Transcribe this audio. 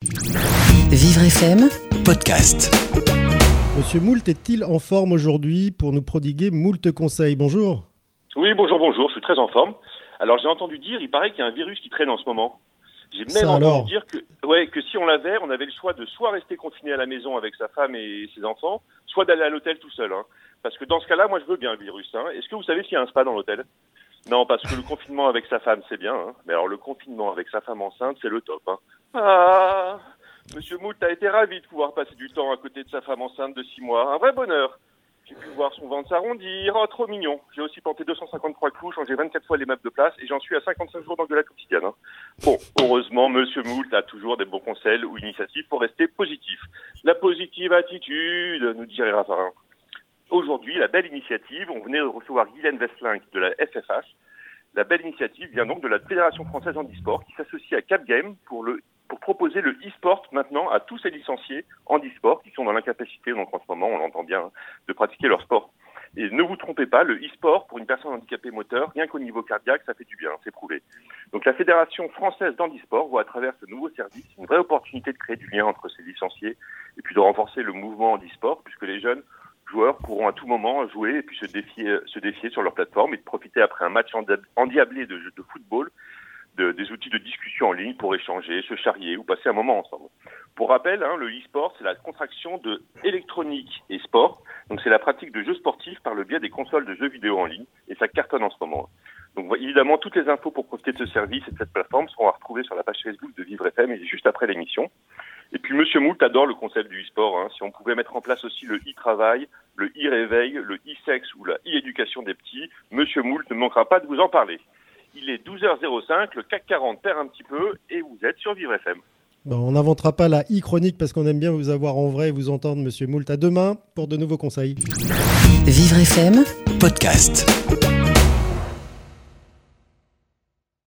Vivre FM, podcast. Monsieur Moult est-il en forme aujourd'hui pour nous prodiguer moult conseils Bonjour. Oui, bonjour, bonjour, je suis très en forme. Alors j'ai entendu dire, il paraît qu'il y a un virus qui traîne en ce moment. J'ai même Ça entendu alors dire que, ouais, que si on l'avait, on avait le choix de soit rester confiné à la maison avec sa femme et ses enfants, soit d'aller à l'hôtel tout seul. hein. Parce que dans ce cas-là, moi je veux bien le virus. hein. Est-ce que vous savez s'il y a un spa dans l'hôtel? Non, parce que le confinement avec sa femme, c'est bien. hein. Mais alors le confinement avec sa femme enceinte, c'est le top. hein. Ah Monsieur Moult a été ravi de pouvoir passer du temps à côté de sa femme enceinte de six mois. Un vrai bonheur. J'ai pu voir son ventre s'arrondir. Oh, trop mignon. J'ai aussi planté 253 clous, changé 24 fois les meubles de place et j'en suis à 55 jours d'engueulade quotidienne. hein. Bon, heureusement, Monsieur Moult a toujours des bons conseils ou initiatives pour rester positif. La positive attitude, nous dirait Raffarin. Aujourd'hui, la belle initiative, on venait de recevoir Guylaine Vesselin de la FFH. La belle initiative vient donc de la Fédération française handisport qui s'associe à Cap Game pour le pour proposer le e-sport maintenant à tous ces licenciés handisport qui sont dans l'incapacité, donc en ce moment, on l'entend bien, de pratiquer leur sport. Et ne vous trompez pas, le e-sport pour une personne handicapée moteur, rien qu'au niveau cardiaque, ça fait du bien, c'est prouvé. Donc la Fédération française d'handisport voit à travers ce nouveau service une vraie opportunité de créer du lien entre ces licenciés et puis de renforcer le mouvement handisport puisque les jeunes joueurs pourront à tout moment jouer et puis se défier, se défier sur leur plateforme et profiter après un match endiablé de, de football de- des outils de discussion en ligne pour échanger, se charrier ou passer un moment ensemble. Pour rappel, hein, le e-sport, c'est la contraction de électronique et sport. Donc c'est la pratique de jeux sportifs par le biais des consoles de jeux vidéo en ligne et ça cartonne en ce moment. Donc évidemment, toutes les infos pour profiter de ce service et de cette plateforme seront à retrouver sur la page Facebook de Vivre FM juste après l'émission. Et puis Monsieur Moult adore le concept du e-sport. hein. Si on pouvait mettre en place aussi le e-travail, le e-réveil, le e-sexe ou la e-éducation des petits, Monsieur Moult ne manquera pas de vous en parler. Il est 12h05, le CAC 40 perd un petit peu et vous êtes sur Vivre FM. Bon, on n'inventera pas la e-chronique parce qu'on aime bien vous avoir en vrai et vous entendre, Monsieur Moult. À demain pour de nouveaux conseils. Vivre FM, Podcast.